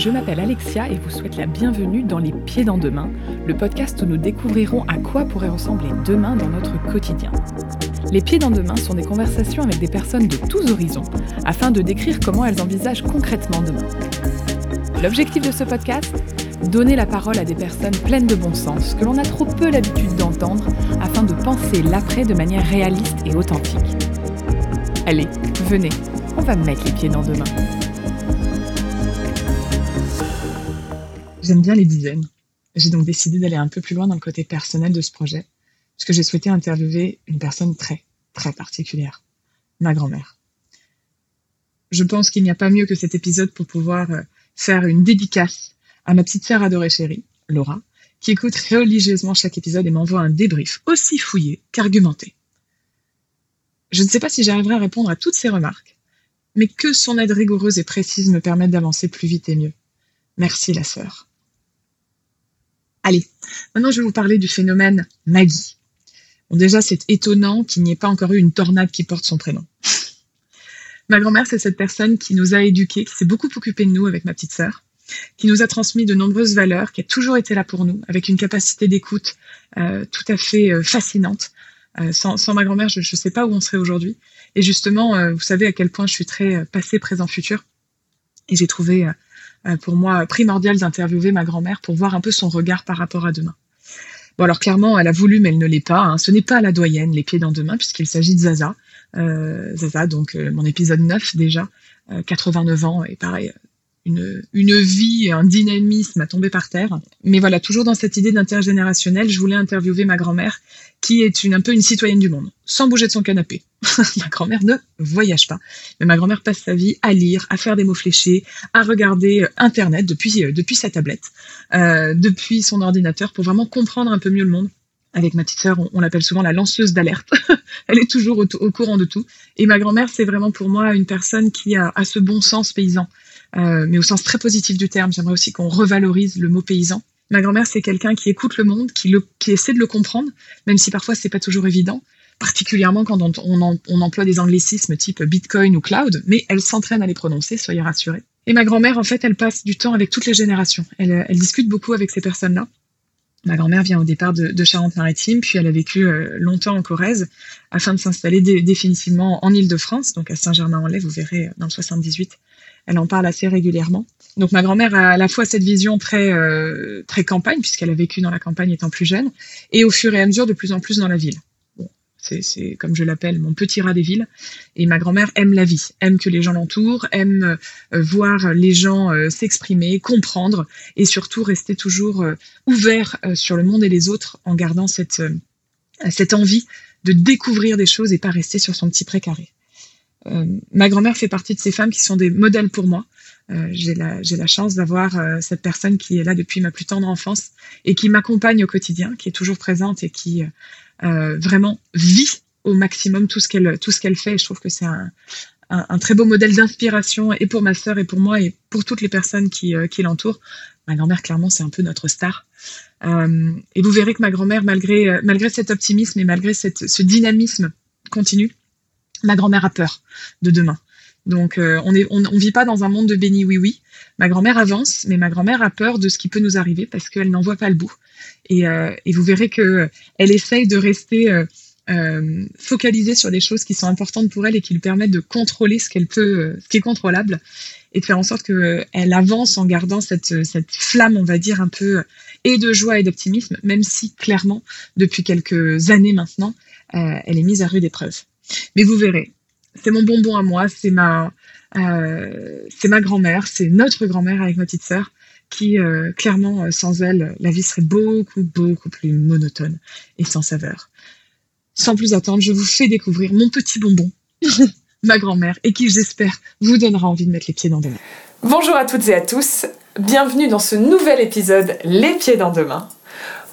je m'appelle Alexia et vous souhaite la bienvenue dans Les Pieds dans Demain, le podcast où nous découvrirons à quoi pourrait ressembler demain dans notre quotidien. Les Pieds dans Demain sont des conversations avec des personnes de tous horizons afin de décrire comment elles envisagent concrètement demain. L'objectif de ce podcast? Donner la parole à des personnes pleines de bon sens que l'on a trop peu l'habitude d'entendre afin de penser l'après de manière réaliste et authentique. Allez, venez, on va mettre les pieds dans demain. J'aime bien les dizaines. J'ai donc décidé d'aller un peu plus loin dans le côté personnel de ce projet, puisque j'ai souhaité interviewer une personne très, très particulière, ma grand-mère. Je pense qu'il n'y a pas mieux que cet épisode pour pouvoir euh, faire une dédicace à ma petite sœur adorée chérie, Laura, qui écoute religieusement chaque épisode et m'envoie un débrief aussi fouillé qu'argumenté. Je ne sais pas si j'arriverai à répondre à toutes ces remarques, mais que son aide rigoureuse et précise me permette d'avancer plus vite et mieux. Merci la sœur. Allez, maintenant je vais vous parler du phénomène Maggie. Bon, déjà, c'est étonnant qu'il n'y ait pas encore eu une tornade qui porte son prénom. ma grand-mère, c'est cette personne qui nous a éduqués, qui s'est beaucoup occupée de nous avec ma petite sœur, qui nous a transmis de nombreuses valeurs, qui a toujours été là pour nous, avec une capacité d'écoute euh, tout à fait euh, fascinante. Euh, sans, sans, ma grand-mère, je ne sais pas où on serait aujourd'hui. Et justement, vous savez à quel point je suis très passé, présent, futur. Et j'ai trouvé pour moi primordial d'interviewer ma grand-mère pour voir un peu son regard par rapport à demain. Bon, alors clairement, elle a voulu, mais elle ne l'est pas. Hein. Ce n'est pas la doyenne, les pieds dans demain, puisqu'il s'agit de Zaza. Zaza, donc mon épisode 9 déjà, 89 ans, et pareil, une, vie, un dynamisme à tomber par terre. Mais voilà, toujours dans cette idée d'intergénérationnel, je voulais interviewer ma grand-mère, qui est une, un peu une citoyenne du monde, sans bouger de son canapé. ma grand-mère ne voyage pas, mais ma grand-mère passe sa vie à lire, à faire des mots fléchés, à regarder Internet depuis, euh, depuis sa tablette, euh, depuis son ordinateur, pour vraiment comprendre un peu mieux le monde avec ma petite sœur, on, l'appelle souvent la lanceuse d'alerte. Elle est toujours au, au, courant de tout. Et ma grand-mère, c'est vraiment pour moi une personne qui a, a ce bon sens paysan. Euh, mais au sens très positif du terme. J'aimerais aussi qu'on revalorise le mot paysan. Ma grand-mère, c'est quelqu'un qui écoute le monde, qui, essaie de le comprendre, même si parfois c'est pas toujours évident, particulièrement quand on, emploie des anglicismes type Bitcoin ou cloud, mais elle s'entraîne à les prononcer, soyez rassurés. Et ma grand-mère, en fait, elle passe du temps avec toutes les générations. Elle, discute beaucoup avec ces personnes-là. Ma grand-mère vient au départ de, Charente-Maritime, puis elle a vécu euh, longtemps en Corrèze, afin de s'installer dé définitivement en Île-de-France, donc à Saint-Germain-en-Laye, vous verrez dans le 78 elle en parle assez régulièrement. Donc ma grand-mère a à la fois cette vision très euh, très campagne puisqu'elle a vécu dans la campagne étant plus jeune, et au fur et à mesure de plus en plus dans la ville. Bon, c'est comme je l'appelle mon petit rat des villes. Et ma grand-mère aime la vie, aime que les gens l'entourent, aime euh, voir les gens euh, s'exprimer, comprendre, et surtout rester toujours ouvert sur le monde et les autres en gardant cette cette envie de découvrir des choses et pas rester sur son petit précaré. Euh, ma grand-mère fait partie de ces femmes qui sont des modèles pour moi. Euh, j'ai la, chance d'avoir euh, cette personne qui est là depuis ma plus tendre enfance et qui m'accompagne au quotidien, qui est toujours présente et qui vraiment vit au maximum tout ce qu'elle fait. Je trouve que c'est un, très beau modèle d'inspiration et pour ma sœur et pour moi et pour toutes les personnes qui, l'entourent. Ma grand-mère, clairement, c'est un peu notre star. Et vous verrez que ma grand-mère, malgré, cet optimisme et malgré ce dynamisme continu, ma grand-mère a peur de demain. Donc euh, on ne on, on, vit pas dans un monde de béni oui oui. Ma grand-mère avance, mais ma grand-mère a peur de ce qui peut nous arriver parce qu'elle n'en voit pas le bout. Et, euh, et, vous verrez que elle essaye de rester euh, euh, focalisée sur des choses qui sont importantes pour elle et qui lui permettent de contrôler ce qu'elle peut, ce qui est contrôlable, et de faire en sorte que elle avance en gardant cette, cette flamme, on va dire un peu et de joie et d'optimisme, même si clairement depuis quelques années maintenant, elle est mise à rude épreuve. Mais vous verrez, c'est mon bonbon à moi, c'est ma, euh, c'est ma grand-mère, c'est notre grand-mère avec ma petite sœur, qui euh, clairement, euh, sans elle, la vie serait beaucoup, beaucoup plus monotone et sans saveur. Sans plus attendre, je vous fais découvrir mon petit bonbon, ma grand-mère, et qui, j'espère, vous donnera envie de mettre les pieds dans demain. Bonjour à toutes et à tous, bienvenue dans ce nouvel épisode Les pieds dans demain.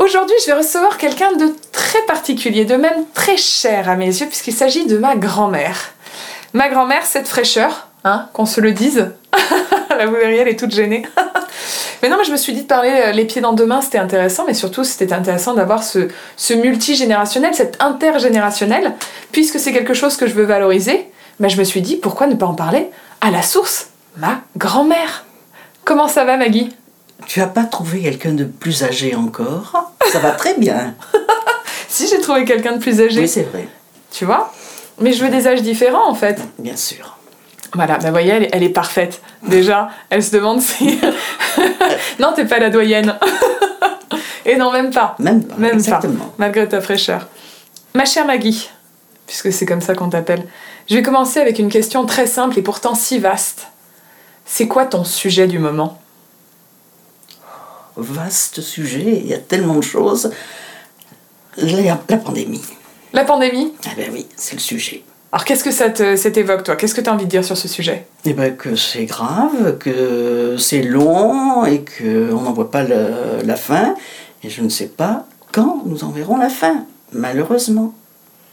Aujourd'hui, je vais recevoir quelqu'un de très particulier, de même très cher à mes yeux, puisqu'il s'agit de ma grand-mère. Ma grand-mère, cette fraîcheur, hein, qu'on se le dise. La vous verriez, elle est toute gênée. mais non, mais je me suis dit de parler euh, les pieds dans deux mains, c'était intéressant, mais surtout, c'était intéressant d'avoir ce, ce multigénérationnel, cet intergénérationnel, puisque c'est quelque chose que je veux valoriser. Mais je me suis dit, pourquoi ne pas en parler à la source? Ma grand-mère Comment ça va, Maggie? Tu as pas trouvé quelqu'un de plus âgé encore? Ça va très bien. Si j'ai trouvé quelqu'un de plus âgé. Oui, c'est vrai. Tu vois? Mais je veux des âges différents en fait. Bien sûr. Voilà, bah voyez, elle, est- elle est parfaite. Déjà, elle se demande si. non, t'es pas la doyenne. Et non, même pas. Même pas. Même exactement. pas, malgré ta fraîcheur. Ma chère Maggie, puisque c'est comme ça qu'on t'appelle, je vais commencer avec une question très simple et pourtant si vaste. C'est quoi ton sujet du moment? Vaste sujet, il y a tellement de choses. La, la pandémie. La pandémie Ah ben oui, c'est le sujet. Alors qu'est-ce que ça t'évoque, toi? Qu'est-ce que tu as envie de dire sur ce sujet? Eh ben que c'est grave, que c'est long et qu'on n'en voit pas le- la fin. Et je ne sais pas quand nous en verrons la fin, malheureusement.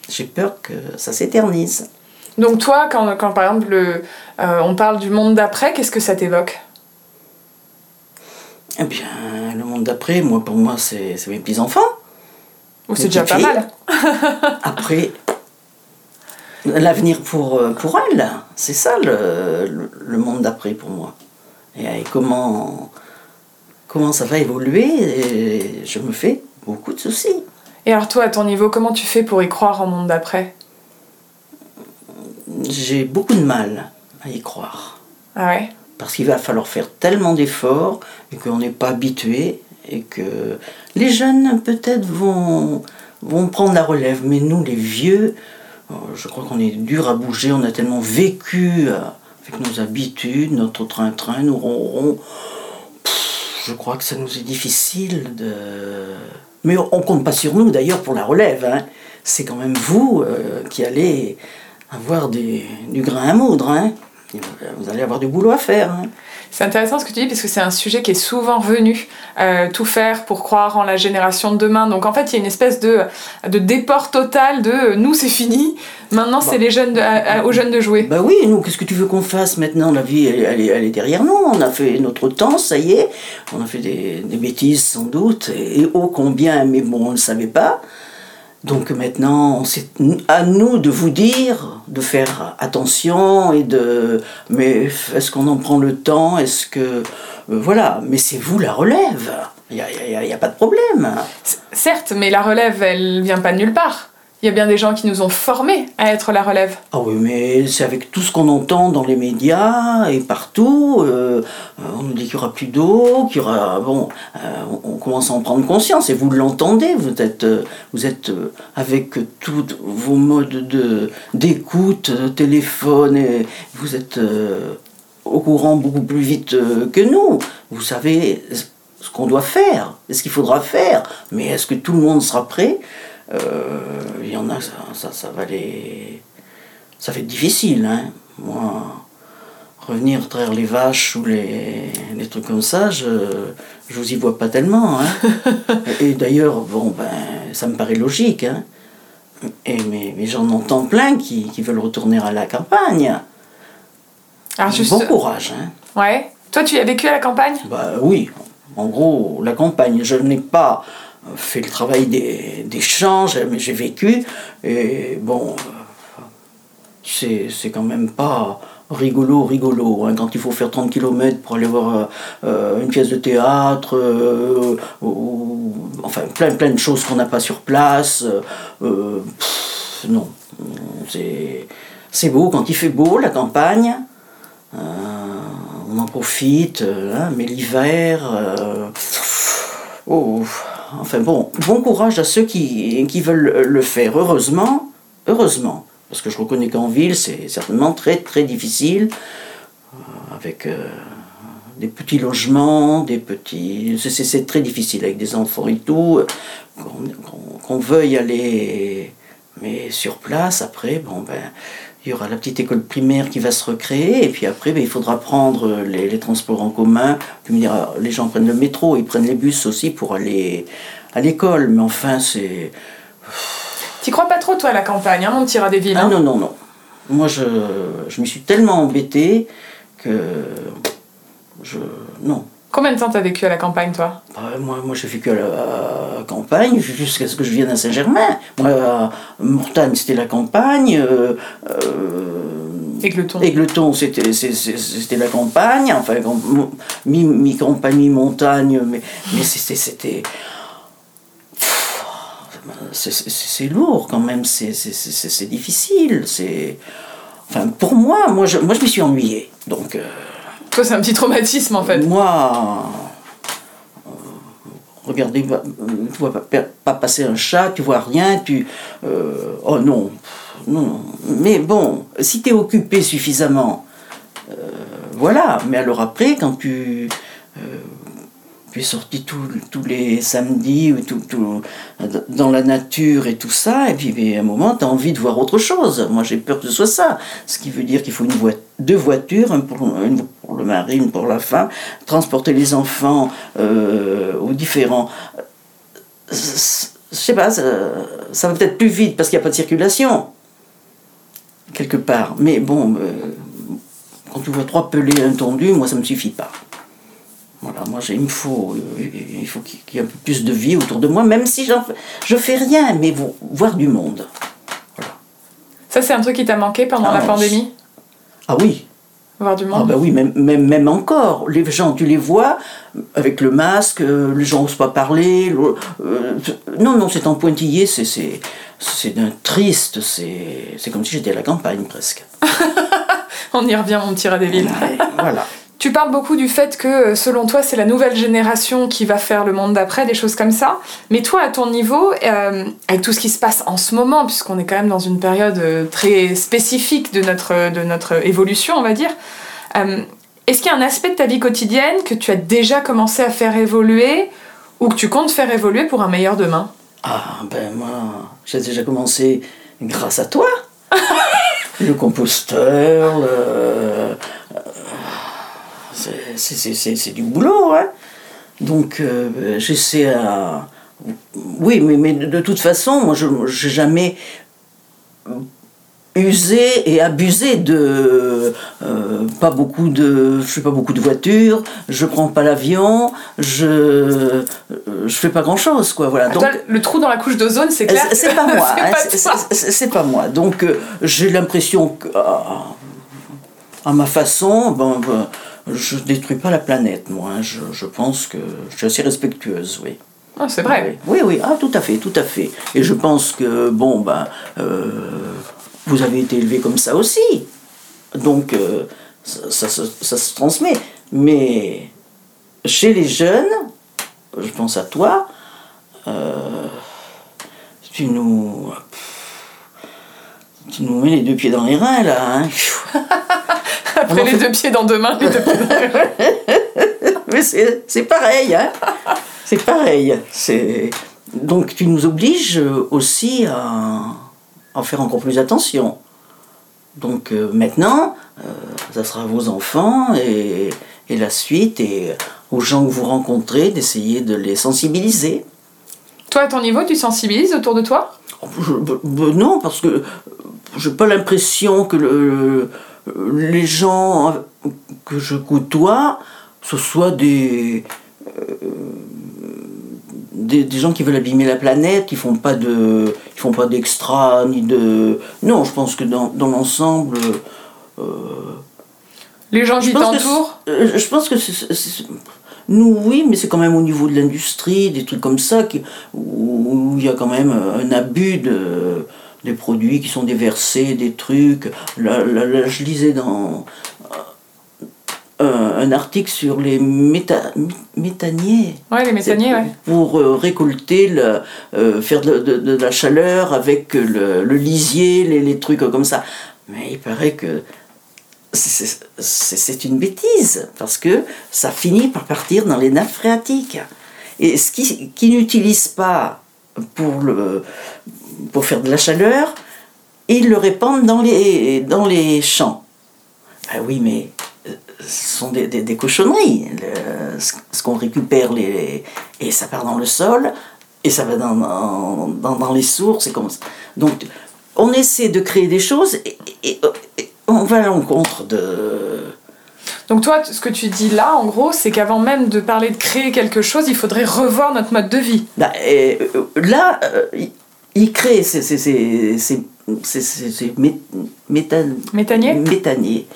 J'ai peur que ça s'éternise. Donc toi, quand, quand par exemple le- euh, on parle du monde d'après, qu'est-ce que ça t'évoque? Eh bien, le monde d'après, moi, pour moi, c'est mes petits-enfants. Ou c'est déjà pas mal Après, l'avenir pour, euh, pour elles, c'est ça le, le- le monde d'après pour moi. Et, et comment, comment ça va évoluer, et je me fais beaucoup de soucis. Et alors toi, à ton niveau, comment tu fais pour y croire en monde d'après? J'ai beaucoup de mal à y croire. Ah ouais? Parce qu'il va falloir faire tellement d'efforts et qu'on n'est pas habitué et que les jeunes peut-être vont, vont prendre la relève, mais nous les vieux, euh, je crois qu'on est dur à bouger, on a tellement vécu euh, avec nos habitudes, notre train-train, nos ronrons. Je crois que ça nous est difficile de... Mais on compte pas sur nous d'ailleurs pour la relève. hein. C'est quand même vous euh, qui allez avoir des- du grain à moudre. hein. Et Vous allez avoir du boulot à faire. hein. C'est intéressant ce que tu dis parce que c'est un sujet qui est souvent revenu, euh, tout faire pour croire en la génération de demain. Donc en fait, il y a une espèce de, de déport total de euh, nous c'est fini, maintenant c'est les jeunes de- à- à- aux jeunes de jouer. Bah oui, nous, qu'est-ce que tu veux qu'on fasse maintenant? La vie, elle, elle est, elle est derrière nous. On a fait notre temps, ça y est. On a fait des, des bêtises, sans doute. Et ô combien, mais bon, on ne le savait pas. Donc maintenant, c'est à nous de vous dire, de faire attention et de... Mais est-ce qu'on en prend le temps? Est-ce que... euh, voilà, mais c'est vous la relève. Il n'y a, a- pas de problème. Certes, mais la relève, elle vient pas de nulle part. Il y a bien des gens qui nous ont formés à être la relève. Ah oui, mais c'est avec tout ce qu'on entend dans les médias et partout. euh, on nous dit qu'il n'y aura plus d'eau, qu'il y aura. Bon, euh, on, commence à en prendre conscience et vous l'entendez. Vous êtes, euh, vous êtes avec tous vos modes de, d'écoute, téléphone, et vous êtes au courant beaucoup plus vite que nous. Vous savez ce qu'on doit faire, ce qu'il faudra faire. Mais est-ce que tout le monde sera prêt? Il y en a, ça, ça, ça va les. Ça être difficile, hein. Moi, revenir traire les vaches ou les, les trucs comme ça, je, je vous y vois pas tellement, hein. Et d'ailleurs, bon, ben, ça me paraît logique, hein. Et, mais, mais j'en entends plein qui, qui veulent retourner à la campagne. Alors juste, Bon courage, hein. ouais. Toi, tu as vécu à la campagne? Bah oui, en gros, la campagne, je n'ai pas fait le travail des, des champs, j'ai- vécu, et bon, c'est quand même pas rigolo, rigolo, hein, quand il faut faire 30 km pour aller voir euh, une pièce de théâtre, euh, enfin plein, de choses qu'on n'a pas sur place, euh, non, c'est beau quand il fait beau, la campagne, on en profite, hein, mais l'hiver. oh, enfin bon, bon courage à ceux qui, qui veulent le faire. Heureusement, heureusement, parce que je reconnais qu'en ville, c'est certainement très très difficile, euh, avec euh, des petits logements, des petits. c'est- très difficile avec des enfants et tout, qu'on qu'on- qu'on veuille aller. Mais sur place, après, bon ben il y aura la petite école primaire qui va se recréer, et puis après, ben, il faudra prendre les, les transports en commun. Tu me diras, les gens prennent le métro, ils prennent les bus aussi pour aller à l'école, mais enfin, c'est. T'y crois pas trop, toi, à la campagne, hein, mon petit rat des villes Ah hein non, non, non. Moi, je, je me suis tellement embêté que. Je. Non. Combien de temps t'as vécu à la campagne, toi? Bah, moi, moi j'ai vécu à la campagne jusqu'à ce que je vienne à Saint-Germain. Moi, à Mortagne, c'était la campagne. euh, euh, Aigleton. Aigleton, c'était la campagne, enfin, com- mi- mi-campagne, mi-montagne, mais, mais c'était. c'est- lourd quand même, c'est difficile. Enfin, pour moi, moi je, moi, je m'y suis ennuyé. Donc, euh, C'est un petit traumatisme en fait. moi, euh, regardez, va- tu vois pas, pas passer un chat, tu vois rien, tu. euh, oh non, non. Mais bon, si tu es occupé suffisamment, euh, voilà. Mais alors après, quand tu. es sorti tous les samedis ou tout, tout- dans la nature et tout ça, et puis mais à un moment, tu as envie de voir autre chose. Moi, j'ai peur que ce soit ça. Ce qui veut dire qu'il faut une voi- deux voitures, une pour, une pour le mari, une pour la femme, transporter les enfants euh, aux différents. Je sais pas, ça, ça va peut-être plus vite parce qu'il n'y a pas de circulation, quelque part. Mais bon, euh, quand tu vois trois pelés un tondu, moi, ça ne me suffit pas. Voilà, moi, il me faut, euh, il faut qu'il y ait un peu plus de vie autour de moi, même si je fais rien, mais vo- voir du monde. Ça, c'est un truc qui t'a manqué pendant Ah, la pandémie? Ah oui, Voir du ah monde bah oui, même, même, même encore. Les gens, tu les vois avec le masque, euh, les gens n'osent pas parler. le- euh, non, non, c'est en pointillé, c'est, c'est, d'un triste, c'est, c'est comme si j'étais à la campagne presque. On y revient, mon petit villes. Ouais, voilà. Tu parles beaucoup du fait que, euh, selon toi, c'est la nouvelle génération qui va faire le monde d'après, des choses comme ça. Mais toi, à ton niveau, euh, avec tout ce qui se passe en ce moment, puisqu'on est quand même dans une période euh, très spécifique de notre, de notre évolution, on va dire, euh, est-ce qu'il y a un aspect de ta vie quotidienne que tu as déjà commencé à faire évoluer ou que tu comptes faire évoluer pour un meilleur demain? Ah, ben moi, j'ai déjà commencé grâce à toi. le composteur, le... c'est- du boulot, hein. Donc, euh, j'essaie à... Oui, mais, mais de toute façon, moi, je n'ai jamais usé et abusé de euh, pas beaucoup de je fais pas beaucoup de voitures je prends pas l'avion je je fais pas grand chose quoi voilà Toi, le trou dans la couche d'ozone, c'est clair. c'est pas moi, c'est hein, pas c'est- pas moi. Donc euh, j'ai l'impression que, ah, à ma façon, ben, ben, je détruis pas la planète, moi. hein. Je, je pense que je suis assez respectueuse, oui. Ah, c'est vrai. Oui, oui, ah, tout à fait, tout à fait. Et je pense que, bon, ben, euh, vous avez été élevé comme ça aussi. Donc, euh, ça, ça se- ça se transmet. Mais chez les jeunes, je pense à toi, euh, tu nous. Tu nous mets les deux pieds dans les reins, là. Hein. Après On en les fait- deux pieds dans deux mains, les deux pieds dans Mais c'est pareil, hein. C'est pareil. Donc tu nous obliges aussi à, à faire encore plus attention. Donc euh, maintenant, euh, ça sera à vos enfants et, et la suite et aux gens que vous rencontrez d'essayer de les sensibiliser. Toi, à ton niveau, tu sensibilises autour de toi? Je- b- b- non, parce que j'ai pas l'impression que le- les gens que je côtoie, ce soient des, euh, des, des gens qui veulent abîmer la planète, qui font pas de, qui font pas d'extra ni de. Non, je pense que dans, dans l'ensemble, Les gens qui t'entourent euh, je pense que c'est- nous, oui, mais c'est quand même au niveau de l'industrie, des trucs comme ça, qui, où il y a quand même un abus de, des produits qui sont déversés, des trucs. Là, là- là, je lisais dans euh, un article sur les méta, mé- méthaniers. Ouais, les méthaniers, C'est ouais. Pour euh, récolter, le, euh, faire de, de- de la chaleur avec le, le lisier, les, les trucs comme ça. Mais il paraît que c'est une bêtise, parce que ça finit par partir dans les nappes phréatiques. Et ce qui, qui n'utilise pas pour, le, pour faire de la chaleur, ils le répandent dans les, dans les champs. Ben oui, mais euh, ce sont des, des- des cochonneries. Le- ce qu'on récupère, les, et ça part dans le sol, et ça va dans, dans, dans- les sources, et comme ça. Donc, on essaie de créer des choses, et, et- et on va à l'encontre de... Donc toi, ce que tu dis là, en gros, c'est qu'avant même de parler de créer quelque chose, il faudrait revoir notre mode de vie. Bah, et, euh, là, euh, il- crée, c'est mé, méthanier. méthanier.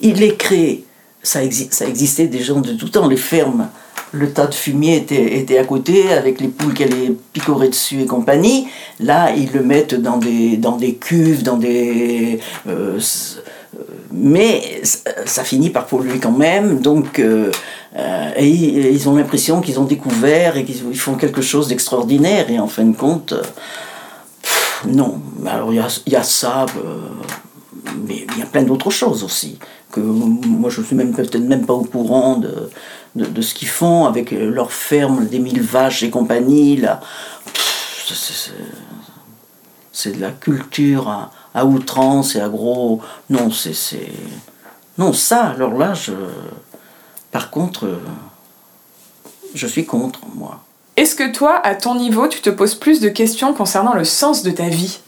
Il les crée, ça, ça existait des gens de tout temps, les fermes le tas de fumier était, était, à côté, avec les poules qui allaient picorer dessus et compagnie. Là, ils le mettent dans des, dans des cuves, dans des... Euh, mais ça finit par polluer quand même, donc... Euh, euh, et, ils ont l'impression qu'ils ont découvert et qu'ils font quelque chose d'extraordinaire, et en fin de compte... non. Alors il y a, ça, mais il y a plein d'autres choses aussi que moi je suis même peut-être même pas au courant de, ce qu'ils font avec leur ferme des mille vaches et compagnie. Là. C'est de la culture à, outrance et à gros. Non, c'est. Non, ça, alors là, je. Par contre, je suis contre, moi. Est-ce que toi, à ton niveau, tu te poses plus de questions concernant le sens de ta vie?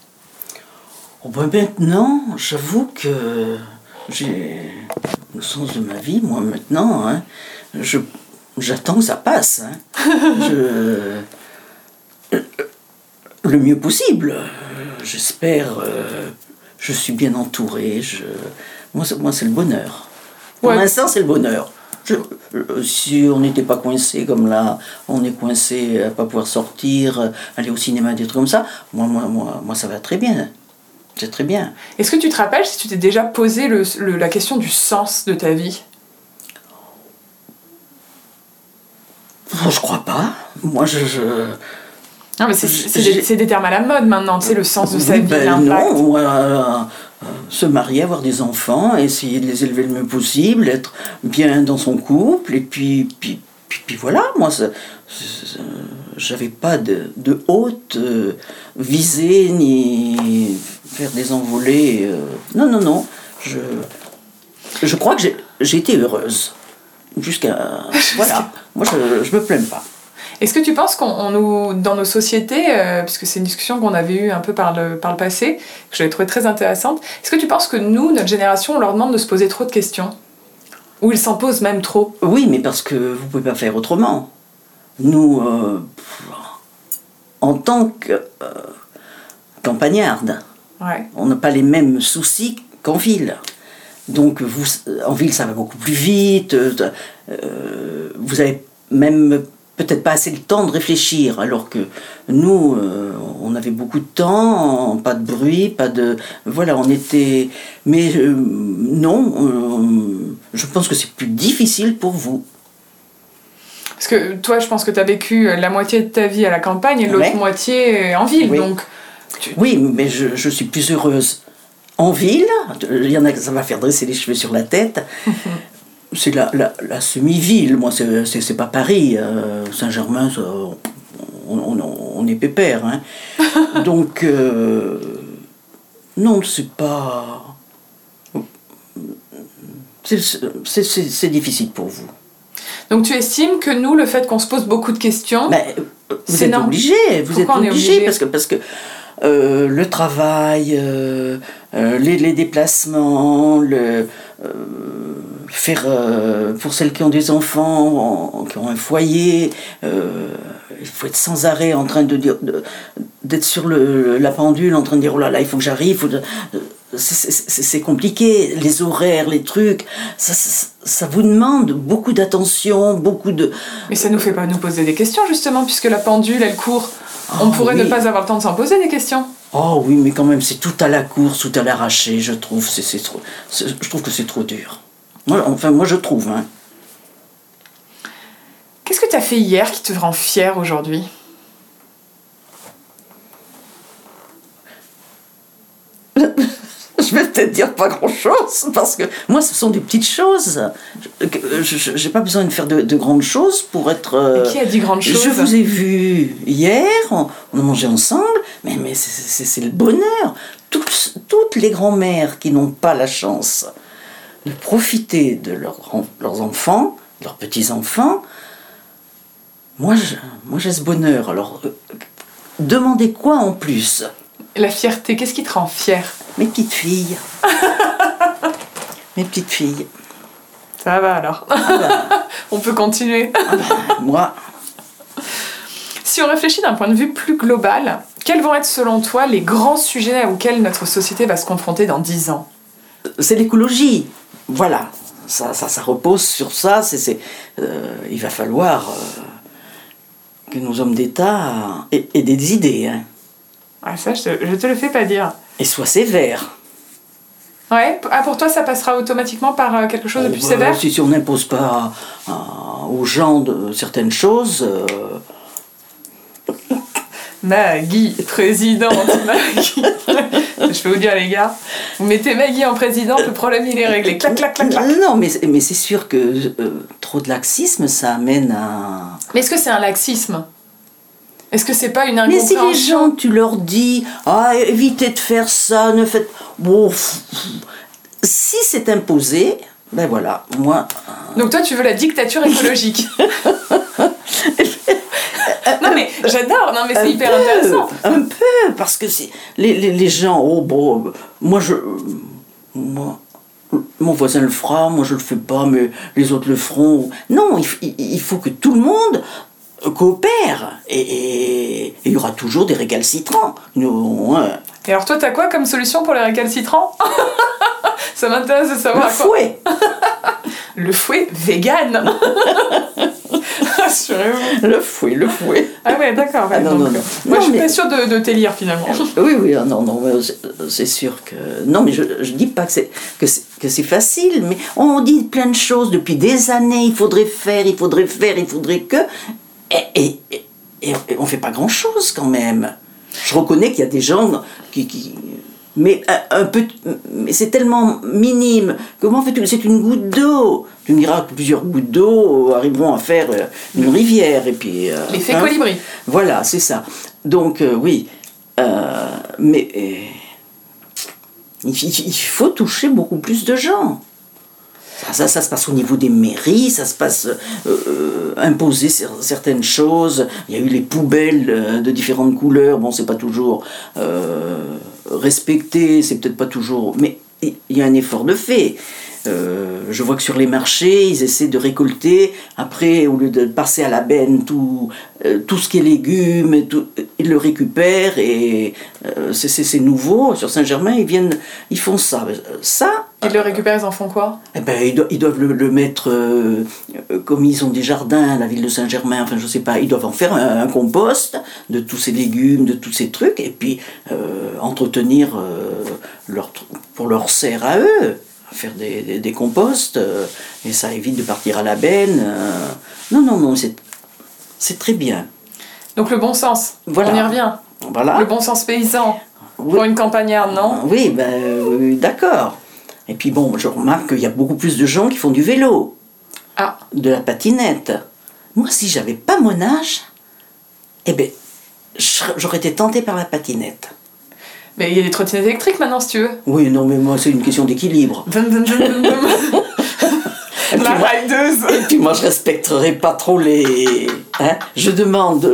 Oh ben Maintenant, j'avoue que j'ai le sens de ma vie, moi maintenant. Hein je, j'attends que ça passe. Hein. je, le mieux possible. J'espère. Euh, je suis bien entouré. Je, moi, c'est, moi, c'est le bonheur. Pour l'instant, c'est le bonheur. Si on n'était pas coincé comme là, on est coincé à pas pouvoir sortir, aller au cinéma, des trucs comme ça, moi, moi, moi, moi ça va très bien. C'est très bien. Est-ce que tu te rappelles si tu t'es déjà posé le, la question du sens de ta vie? Je crois pas. Moi, je. Non, mais c'est des, termes à la mode maintenant, tu sais, le sens de sa vie, ben Non, euh, se marier, avoir des enfants, essayer de les élever le mieux possible, être bien dans son couple, et puis, puis, puis, voilà, moi, j'avais pas de, de haute euh, visée, ni faire des envolées. Euh. non, non, non. Je, je crois que j'ai été heureuse jusqu'à. voilà. Moi, je, je me plains pas. Est-ce que tu penses qu'on nous, dans nos sociétés, euh, puisque c'est une discussion qu'on avait eue un peu par le, par le passé, que j'avais trouvé très intéressante, est-ce que tu penses que nous, notre génération, on leur demande de se poser trop de questions? Ou ils s'en posent même trop? Oui, mais parce que vous pouvez pas faire autrement. Nous, euh, en tant que euh, campagnardes, on n'a pas les mêmes soucis qu'en ville. Donc vous, en ville, ça va beaucoup plus vite. Euh, vous avez même peut-être pas assez le temps de réfléchir, alors que nous, euh, on avait beaucoup de temps, pas de bruit, pas de... Voilà, on était... Mais euh, non, je pense que c'est plus difficile pour vous. Parce que toi, je pense que tu as vécu la moitié de ta vie à la campagne et l'autre moitié en ville, donc... Oui, mais je, je, suis plus heureuse en ville. Il y en a ça va faire dresser les cheveux sur la tête. c'est la, la, semi-ville. Moi, c'est pas Paris. Euh, Saint-Germain, on, on, est pépère. Hein. Donc, euh, non, c'est pas. C'est difficile pour vous. Donc, tu estimes que nous, le fait qu'on se pose beaucoup de questions. Ben, vous êtes obligé. Vous êtes obligé parce que. Parce que euh, le travail, les, les, déplacements, le, faire euh, pour celles qui ont des enfants, qui ont un foyer, euh, il faut être sans arrêt en train de dire, d'être sur le, la pendule, en train de dire oh là là, il faut que j'arrive. C'est compliqué, les horaires, les trucs, ça, ça, vous demande beaucoup d'attention, beaucoup de. Mais ça nous fait pas nous poser des questions justement, puisque la pendule elle court. On ah pourrait ne pas avoir le temps de s'en poser des questions. Oh oui, mais quand même, c'est tout à la course, tout à l'arraché, je trouve. C'est trop, je trouve que c'est trop dur enfin, moi je trouve. Hein. Qu'est-ce que tu as fait hier qui te rend fier aujourd'hui? Je vais peut-être dire pas grand-chose, parce que moi, ce sont des petites choses. Je n'ai pas besoin de faire de, grandes choses pour être... Euh, qui a dit grandes choses? Je vous ai vu hier, on, a mangé ensemble, mais, mais c'est le bonheur. Toutes, toutes les grand-mères qui n'ont pas la chance de profiter de leurs enfants, leurs petits-enfants. Moi, moi j'ai ce bonheur. Alors, euh, demandez quoi en plus? La fierté, qu'est-ce qui te rend fier? Mes petites filles. Mes petites filles. Ça va alors. Ah bah. on peut continuer. Ah bah, moi. Si on réfléchit d'un point de vue plus global, quels vont être selon toi les grands sujets auxquels notre société va se confronter dans 10 ans? C'est l'écologie. Voilà. Ça, ça, ça, repose sur ça. C'est, euh, il va falloir euh, que nos hommes d'État aient, aient des idées. Hein. Ah, ça, je te, je te le fais pas dire. Et soient sévères. Ouais, ah, pour toi, ça passera automatiquement par euh, quelque chose de plus sévère? Si, si on n'impose pas aux gens de certaines choses, Maggie, présidente, Maggie. je peux vous dire, les gars, vous mettez Maggie en présidente, le problème il est réglé. Clac, clac, clac, clac. Non, mais, mais c'est sûr que euh, trop de laxisme, ça amène à. Mais est-ce que c'est un laxisme? Est-ce que c'est pas une Mais si les gens, tu leur dis, ah, évitez de faire ça, ne faites. Bon, pff, pff. si c'est imposé, ben voilà, moi. Donc toi, tu veux la dictature écologique Non mais j'adore, non mais c'est hyper peu, intéressant. Un peu, parce que c'est les, les, les gens, oh bon, euh, moi je. Moi, mon voisin le fera, moi je le fais pas, mais les autres le feront. Non, il, faut que tout le monde coopère. Et et- et il y aura toujours des récalcitrants. Nous, hein, Et alors toi, t'as quoi comme solution pour les récalcitrants Ça m'intéresse de le savoir quoi. fouet. Le fouet vegan Rassurez-vous. Le fouet, le fouet. Ah ouais, d'accord. Ah non, donc, non, euh, non. Moi, je suis mais- pas sûre de, de t'élire finalement. Oui, oui, ah non, non, mais c'est- c'est sûr que. Non, mais je, je dis pas que c'est, que c'est, que c'est facile, mais on dit plein de choses depuis des années, il faudrait faire, il faudrait faire, il faudrait que. Et, et, et- et on fait pas grand chose quand même. Je reconnais qu'il y a des gens qui. qui- mais un, un peu. Mais c'est tellement minime. Comment fais-tu? C'est une goutte d'eau. Tu me diras que plusieurs gouttes d'eau arriveront à faire euh, une rivière. Et puis. euh, L'effet hein? colibri. Voilà, c'est ça. Donc, euh, oui. Euh, mais euh, il faut toucher beaucoup plus de gens. Ça, ça, se passe au niveau des mairies, ça se passe euh, euh, imposer cer- certaines choses. Il y a eu les poubelles euh, de différentes couleurs. Bon, c'est pas toujours respecté, c'est peut-être pas toujours. Mais il y a un effort de fait. Euh, je vois que sur les marchés, ils essaient de récolter, après, au lieu de passer à la benne tout, euh, tout ce qui est légumes, et tout, ils le récupèrent et euh, c'est- nouveau. Sur Saint-Germain, ils viennent, ils font ça. Ça, Ils le récupèrent, ils en font quoi? eh ben, ils, doivent, ils doivent le, le mettre, euh, euh, comme ils ont des jardins à la ville de Saint-Germain, enfin je sais pas, ils doivent en faire un, un compost de tous ces légumes, de tous ces trucs, et puis euh, entretenir euh, leur, pour leur serre à eux, à faire des, des, des composts, euh, et ça évite de partir à la benne. euh. Non, non, non, c'est très bien. Donc le bon sens. Voilà. On y revient. Voilà. Le bon sens paysan. Oui. Pour une campagnarde, non? Oui, ben euh, d'accord. Et puis bon, je remarque qu'il y a beaucoup plus de gens qui font du vélo. Ah, de la patinette. Moi, si j'avais pas mon âge, eh ben, j'aurais été tentée par la patinette. Mais il y a des trottinettes électriques maintenant, si tu veux. Oui, non, mais moi, c'est une question d'équilibre. La moi- rideuse Et puis moi, je respecterai pas trop les. Hein je demande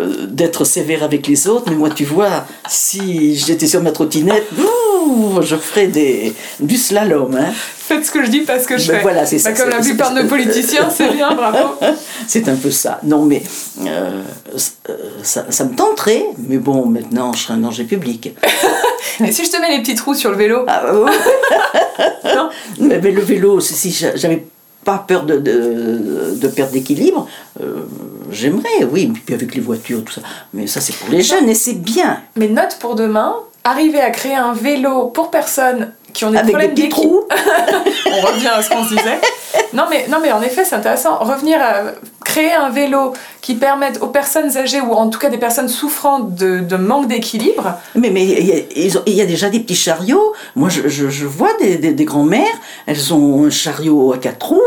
euh, d'être sévère avec les autres, mais moi, tu vois, si j'étais sur ma trottinette, je ferais des, du slalom. Hein. Faites ce que je dis, pas ce que je Ben fais. voilà, c'est Bah, ça, comme la plupart de nos politiciens, c'est bien, bravo. C'est un peu ça. Non, mais euh, euh, ça, ça me tenterait, mais bon, maintenant, je serai un danger public. Et si je te mets les petits trous sur le vélo? Ah, ouais. Non? Mais, mais le vélo, c'est- si j'a- j'avais pas peur de, de, de perdre d'équilibre, euh, j'aimerais, oui, puis avec les voitures, tout ça. Mais ça, c'est pour les jeunes et c'est bien. Mais note pour demain, arriver à créer un vélo pour personnes qui ont des Avec des problèmes d'équilibre. trous. On revient à ce qu'on se disait. Non mais, non mais en effet c'est intéressant. Revenir à créer un vélo qui permette aux personnes âgées ou en tout cas des personnes souffrant de, de manque d'équilibre. Mais mais il y, a- y a déjà des petits chariots. Moi, je, je, je vois des, des, des grands-mères, elles ont un chariot à quatre roues.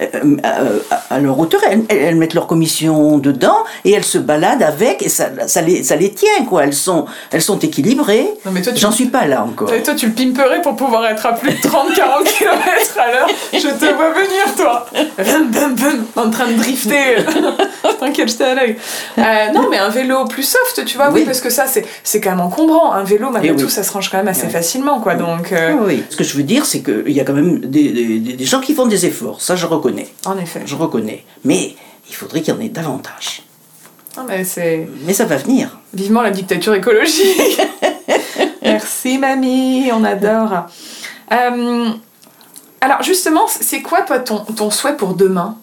Euh, euh, à, leur hauteur, elles, mettent leur commission dedans et elles se baladent avec et ça, ça, les, ça les tient quoi. Elles sont, elles sont équilibrées. Non mais toi tu, J'en suis pas là encore. toi, toi, tu le pimperais pour pouvoir être à plus de 30-40 km à l'heure. Je te vois venir toi. Bum, bum, bum, en train de drifter. T'inquiète, j'étais à l'œil. Euh, non mais un vélo plus soft, tu vois, oui, Oui. parce que ça c'est quand même encombrant. Un vélo malgré Eh oui. tout ça se range quand même assez Ouais. facilement quoi. Donc euh, oui. Ce que je veux dire, c'est qu'il y a quand même des, des, des gens qui font des efforts. Ça, je reconnais. En effet. Je reconnais. Mais il faudrait qu'il y en ait davantage. Non, mais ça va venir. vivement la dictature écologique. Merci mamie, on adore. Euh, alors justement, c'est quoi toi ton, ton souhait pour demain?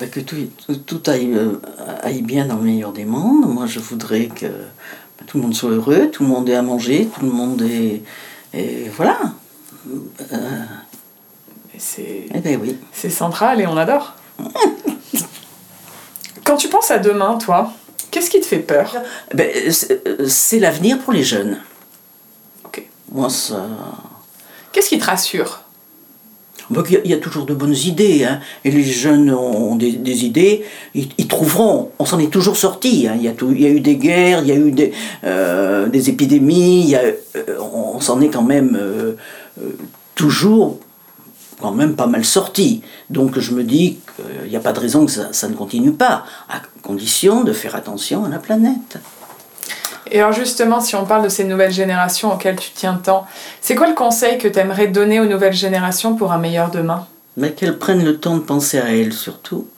Bah, que tout, tout, tout aille, euh, aille bien dans le meilleur des mondes. Moi, je voudrais que bah, tout le monde soit heureux, tout le monde ait à manger, tout le monde ait... Et voilà. Euh, C'est eh ben oui. central et on adore. Quand tu penses à demain, toi, qu'est-ce qui te fait peur? Ben, c'est c'est l'avenir pour les jeunes. Ok. Moi, ça... Qu'est-ce qui te rassure? Bah, il, y a, il y a toujours de bonnes idées, hein. et les jeunes ont des, des idées, ils, ils trouveront. On s'en est toujours sorti. hein. Il, y a tout- il y a eu des guerres, il y a eu des, euh, des épidémies, il y a, euh, on, on s'en est quand même euh, euh, toujours quand même pas mal sorti. Donc je me dis qu'il n'y a pas de raison que ça, ça ne continue pas, à condition de faire attention à la planète. Et alors justement, si on parle de ces nouvelles générations auxquelles tu tiens tant, c'est quoi le conseil que tu aimerais donner aux nouvelles générations pour un meilleur demain? Mais qu'elles prennent le temps de penser à elles surtout.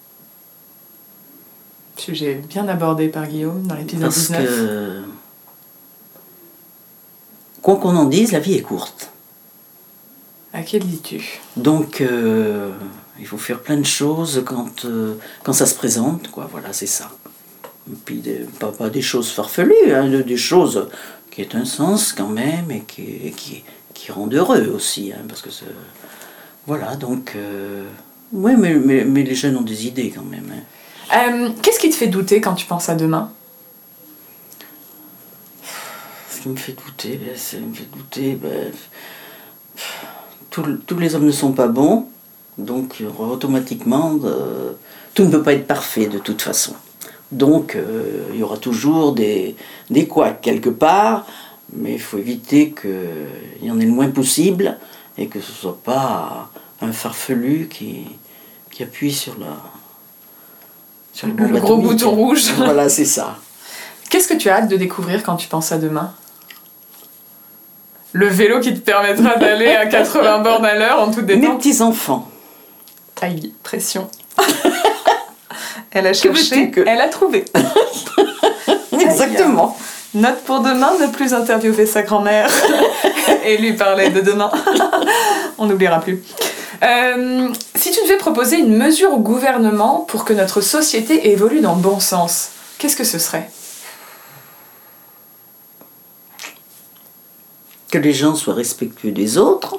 Sujet bien abordé par Guillaume dans l'épisode Parce 19. que, quoi qu'on en dise, la vie est courte. À qui le dis-tu? Donc, euh, il faut faire plein de choses quand, euh, quand ça se présente, quoi. Voilà, c'est ça. Et puis, des- pas, pas des choses farfelues, hein, de- des choses qui aient un sens quand même et qui, et qui, qui rendent heureux aussi, hein, parce que c'est- Voilà, donc... euh, oui, mais, mais, mais les jeunes ont des idées quand même. hein. Qu'est-ce qui te fait douter quand tu penses à demain? Ce qui me fait douter, ben, ça me fait douter. ben, tous, tous les hommes ne sont pas bons, donc euh, automatiquement, euh, tout ne peut pas être parfait de toute façon. Donc euh, il y aura toujours des, des couacs quelque part, mais il faut éviter qu'il y en ait le moins possible et que ce ne soit pas un farfelu qui, qui appuie sur la. Sur Le bombe gros bouton rouge. Voilà, c'est ça. Qu'est-ce que tu as hâte de découvrir quand tu penses à demain? Le vélo qui te permettra d'aller à 80 bornes à l'heure en toute Mes détente petits-enfants. Aïe, pression. Elle a cherché, que- elle a trouvé. Exactement. Note pour demain, ne plus interviewer sa grand-mère et lui parler de demain. On n'oubliera plus. Euh, si tu devais proposer une mesure au gouvernement pour que notre société évolue dans le bon sens, qu'est-ce que ce serait? Que les gens soient respectueux des autres.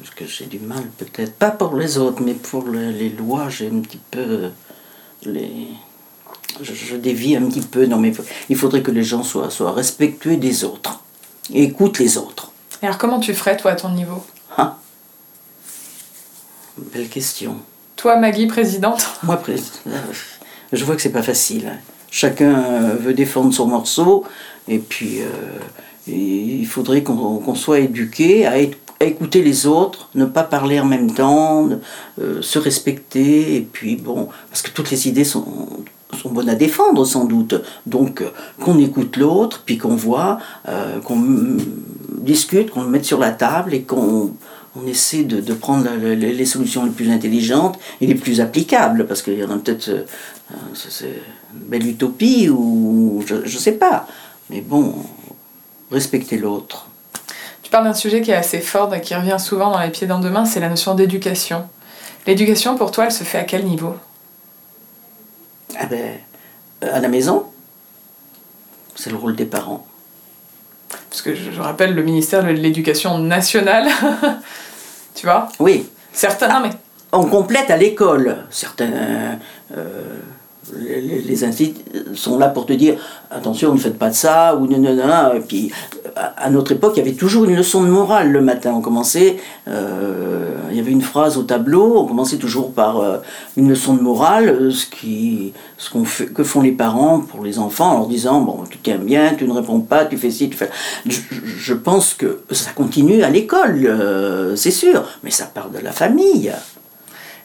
Parce que j'ai du mal, peut-être, pas pour les autres, mais pour le- les lois, j'ai un petit peu. Les... Je, je dévie un petit peu. Non, mais il faudrait que les gens soient, soient respectueux des autres. Et écoutent les autres. Et alors comment tu ferais toi à ton niveau? Ah. Belle question. Toi Maggie, présidente? Moi, après, euh, je vois que c'est pas facile. hein. Chacun euh, veut défendre son morceau, et puis euh, il faudrait qu'on soit éduqué à, éc- à écouter les autres, ne pas parler en même temps, euh, se respecter, et puis bon, parce que toutes les idées sont, bonnes à défendre sans doute. Donc euh, qu'on écoute l'autre, puis qu'on voit, euh, qu'on discute, qu'on le mette sur la table et qu'on on essaie de, prendre les solutions les plus intelligentes et les plus applicables, parce qu'il y en a peut-être, euh, une belle utopie ou je ne sais pas. Mais bon, respecter l'autre. Tu parles d'un sujet qui est assez fort et qui revient souvent dans les pieds dans demain, c'est la notion d'éducation. L'éducation pour toi, elle se fait à quel niveau? Ah ben, euh, à la maison, c'est le rôle des parents. Parce que je, rappelle le ministère de l'Éducation nationale, tu vois? Oui, Certains, non mais on complète à l'école. Certains, euh, les, les- instituts sont là pour te dire attention, ne faites pas de ça, ou non, non, non. Et puis, à, notre époque, il y avait toujours une leçon de morale le matin. On commençait, euh, il y avait une phrase au tableau, on commençait toujours par euh, une leçon de morale, euh, ce, qui, ce qu'on fait, que font les parents pour les enfants en leur disant bon, tu tiens bien, tu ne réponds pas, tu fais ci, tu fais. Je, je pense que ça continue à l'école, euh, c'est sûr, mais ça part de la famille.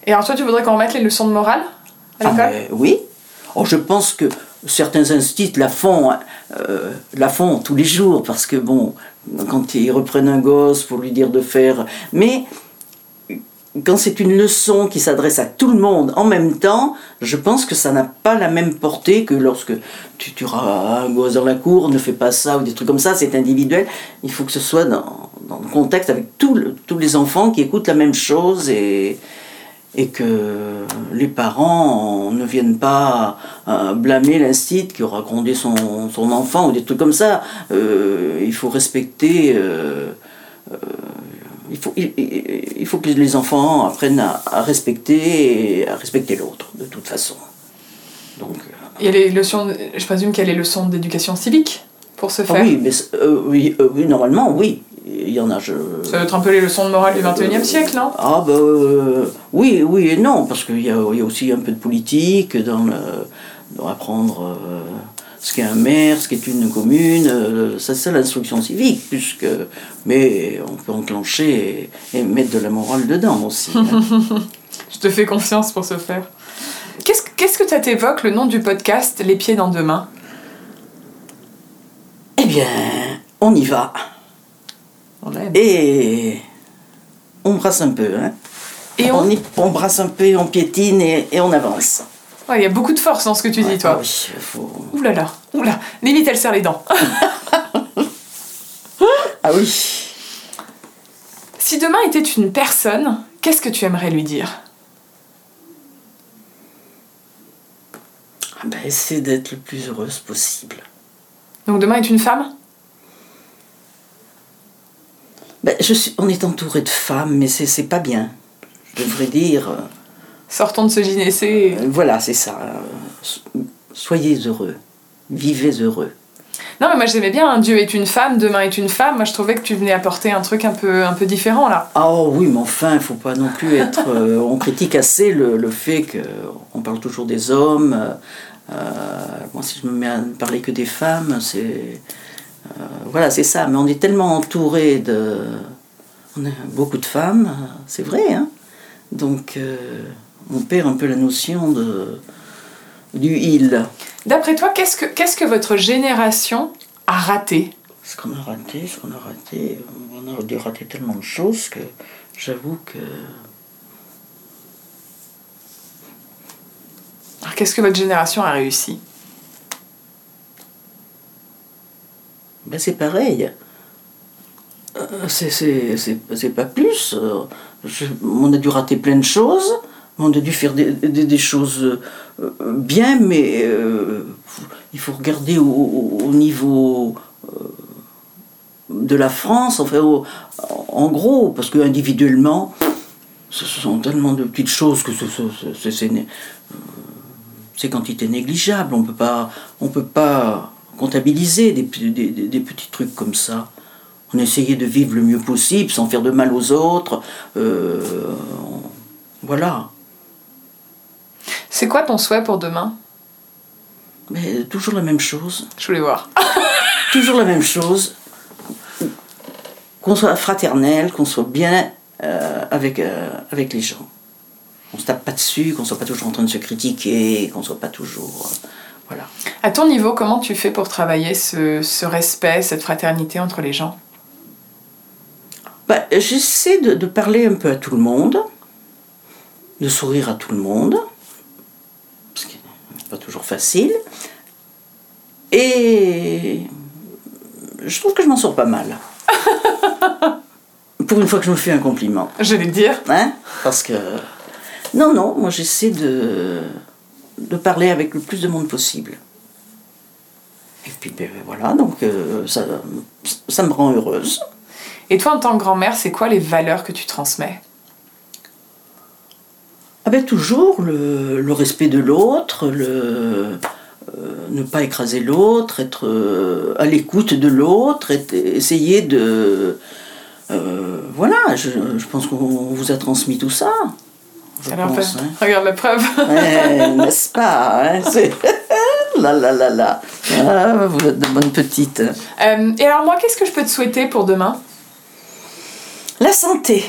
Et alors toi, tu voudrais qu'on remette les leçons de morale à Ah, l'école? oui. Oh, je pense que certains instituts la font, euh, la font tous les jours parce que bon, quand ils reprennent un gosse pour lui dire de faire, mais quand c'est une leçon qui s'adresse à tout le monde en même temps, je pense que ça n'a pas la même portée que lorsque tu, tu un gosse dans la cour, ne fais pas ça ou des trucs comme ça, c'est individuel. Il faut que ce soit dans, dans le contexte avec tous les enfants qui écoutent la même chose et, et que les parents ne viennent pas euh, blâmer l'instit qui aura grondé son, son, enfant ou des trucs comme ça. Euh, il faut respecter. Euh, il, faut, il, faut que les enfants apprennent à, respecter et à respecter l'autre, de toute façon. Donc, a les leçons, je présume qu'il y a les leçons d'éducation civique pour se faire. oui, mais, oui, oui, normalement, oui il y en a. Je... Ça va être un peu les leçons de morale du 21e siècle, non? Ah, bah oui, oui et non, parce qu'il y, y a, aussi un peu de politique dans, le, dans apprendre euh, ce qu'est un maire, ce qu'est une commune. Euh, ça, c'est l'instruction civique, puisque. Mais on peut enclencher et, mettre de la morale dedans aussi. Hein. Je te fais confiance pour ce faire. Qu'est-ce, qu'est-ce que ça t'évoque, le nom du podcast Les pieds dans deux mains? Eh bien, on y va. Et on brasse un peu. Hein. Et on... On, brasse un peu, on piétine et, on avance. Il y a beaucoup de force dans ce que tu dis, toi. Ah oui, faut... Ouh là là, ouh là. Limite, elle serre les dents. ah oui. Si demain était une personne, qu'est-ce que tu aimerais lui dire? Ah ben, Essayer d'être le plus heureuse possible. Donc demain est une femme? Ben, je suis, On est entouré de femmes, mais c'est pas bien. Je devrais dire. Euh, Sortons de ce gynécée. Euh, voilà, c'est ça. Soyez heureux. Vivez heureux. Non, mais moi j'aimais bien, hein. Dieu est une femme, demain est une femme. Moi je trouvais que tu venais apporter un truc un peu, un peu différent là. Ah oh, oui, mais enfin, il faut pas non plus être. Euh, on critique assez le, le fait qu'on parle toujours des hommes. moi, si je me mets à ne parler que des femmes, c'est. Euh, voilà, c'est ça. Mais on est tellement entouré de. On a beaucoup de femmes, c'est vrai, hein. Donc, euh, on perd un peu la notion de, du il. D'après toi, qu'est-ce que, qu'est-ce que votre génération a raté? Ce qu'on a raté, ce qu'on a raté, on a raté tellement de choses que j'avoue que. Alors, qu'est-ce que votre génération a réussi? Ben c'est pareil. Euh, c'est pas plus. Euh, on a dû rater plein de choses, on a dû faire des, des, choses euh, bien, mais il faut regarder au, niveau de la France, enfin, en gros, parce que individuellement, ce sont tellement de petites choses que c'est quantité négligeable. On peut pas, on peut pas comptabiliser des, des, petits trucs comme ça. On essayait de vivre le mieux possible sans faire de mal aux autres. Euh, voilà. C'est quoi ton souhait pour demain? Mais toujours la même chose. Je voulais voir. toujours la même chose. Qu'on soit fraternel, qu'on soit bien euh, avec, euh, avec les gens. On se tape pas dessus, qu'on soit pas toujours en train de se critiquer, qu'on soit pas toujours. Voilà. À ton niveau, comment tu fais pour travailler ce, respect, cette fraternité entre les gens? Bah, J'essaie de, parler un peu à tout le monde, de sourire à tout le monde, ce qui n'est pas toujours facile. Et je trouve que je m'en sors pas mal. Pour une fois que je me fais un compliment. Je vais le dire. Hein? Parce que. Non, non, moi j'essaie de, de parler avec le plus de monde possible. Et puis ben, voilà, donc euh, ça, ça me rend heureuse. Et toi, en tant que grand-mère, c'est quoi les valeurs que tu transmets? Ah ben, Toujours le, le respect de l'autre, le, euh, ne pas écraser l'autre, être euh, à l'écoute de l'autre, essayer de... voilà, je, je pense qu'on vous a transmis tout ça. Pense, hein. Regarde la preuve. N'est-ce pas hein, Là, là, là, là. Ah, vous êtes de bonnes petites. Euh, et alors moi, qu'est-ce que je peux te souhaiter pour demain? La santé.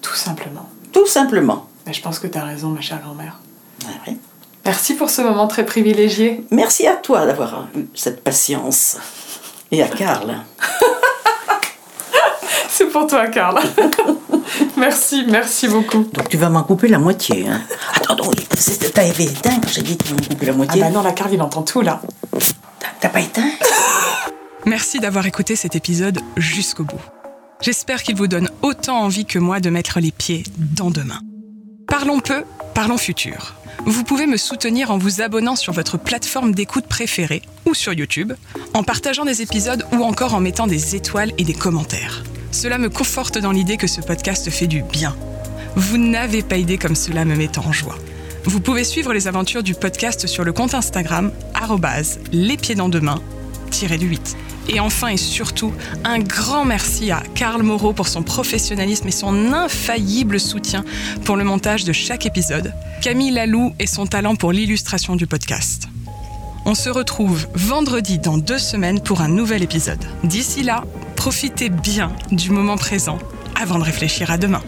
Tout simplement. Tout simplement. Mais je pense que tu as raison, ma chère grand-mère. Ah oui. Merci pour ce moment très privilégié. Merci à toi d'avoir eu cette patience. Et à Karl. C'est pour toi, Karl. Merci, merci beaucoup. Donc tu vas m'en couper la moitié. Hein. Attends, attends, t'as éteint quand j'ai dit que tu m'en couper la moitié Ah bah non, la Carl, il entend tout là. T'as pas éteint Merci d'avoir écouté cet épisode jusqu'au bout. J'espère qu'il vous donne autant envie que moi de mettre les pieds dans demain. Parlons peu, parlons futur. Vous pouvez me soutenir en vous abonnant sur votre plateforme d'écoute préférée ou sur YouTube, en partageant des épisodes ou encore en mettant des étoiles et des commentaires. Cela me conforte dans l'idée que ce podcast fait du bien. Vous n'avez pas idée comme cela me met en joie. Vous pouvez suivre les aventures du podcast sur le compte Instagram les pieds dans demain du 8. Et enfin et surtout, un grand merci à Karl Moreau pour son professionnalisme et son infaillible soutien pour le montage de chaque épisode, Camille Lalou et son talent pour l'illustration du podcast. On se retrouve vendredi dans deux semaines pour un nouvel épisode. D'ici là, profitez bien du moment présent avant de réfléchir à demain.